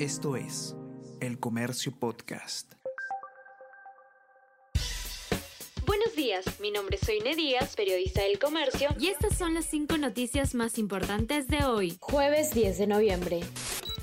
Esto es El Comercio Podcast. Buenos días, mi nombre es Soine Díaz, periodista del Comercio, y estas son las cinco noticias más importantes de hoy, jueves 10 de noviembre.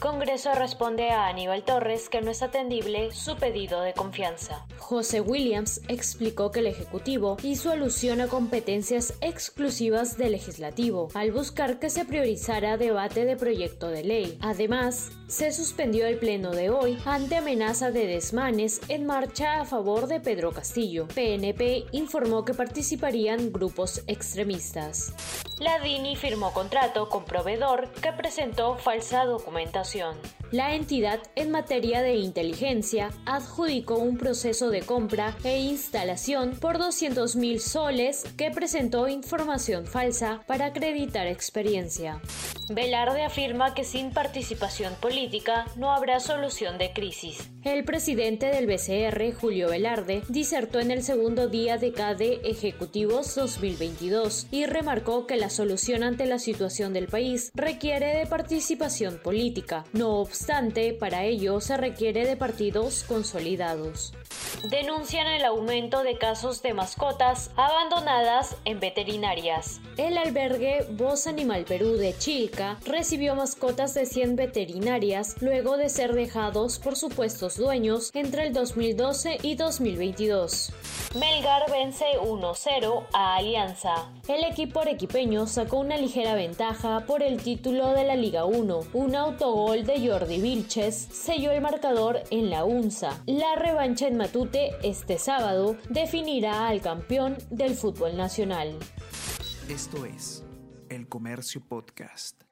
Congreso responde a Aníbal Torres que no es atendible su pedido de confianza. José Williams explicó que el Ejecutivo hizo alusión a competencias exclusivas del Legislativo al buscar que se priorizara debate de proyecto de ley. Además, se suspendió el pleno de hoy ante amenaza de desmanes en marcha a favor de Pedro Castillo. PNP informó que participarían grupos extremistas. La DINI firmó contrato con proveedor que presentó falsa documentación. La entidad en materia de inteligencia adjudicó un proceso de compra e instalación por 200 mil soles que presentó información falsa para acreditar experiencia. Velarde afirma que sin participación política no habrá solución de crisis. El presidente del BCR, Julio Velarde, disertó en el segundo día de CADE Ejecutivos 2022 y remarcó que la solución ante la situación del país requiere de participación política. No obstante, para ello se requiere de partidos consolidados denuncian el aumento de casos de mascotas abandonadas en veterinarias. El albergue Voz Animal Perú de Chilca recibió mascotas de 100 veterinarias luego de ser dejados por supuestos dueños entre el 2012 y 2022. Melgar vence 1-0 a Alianza. El equipo arequipeño sacó una ligera ventaja por el título de la Liga 1. Un autogol de Jordi Vilches selló el marcador en la UNSA. La revancha en Matute este sábado definirá al campeón del fútbol nacional. Esto es El Comercio Podcast.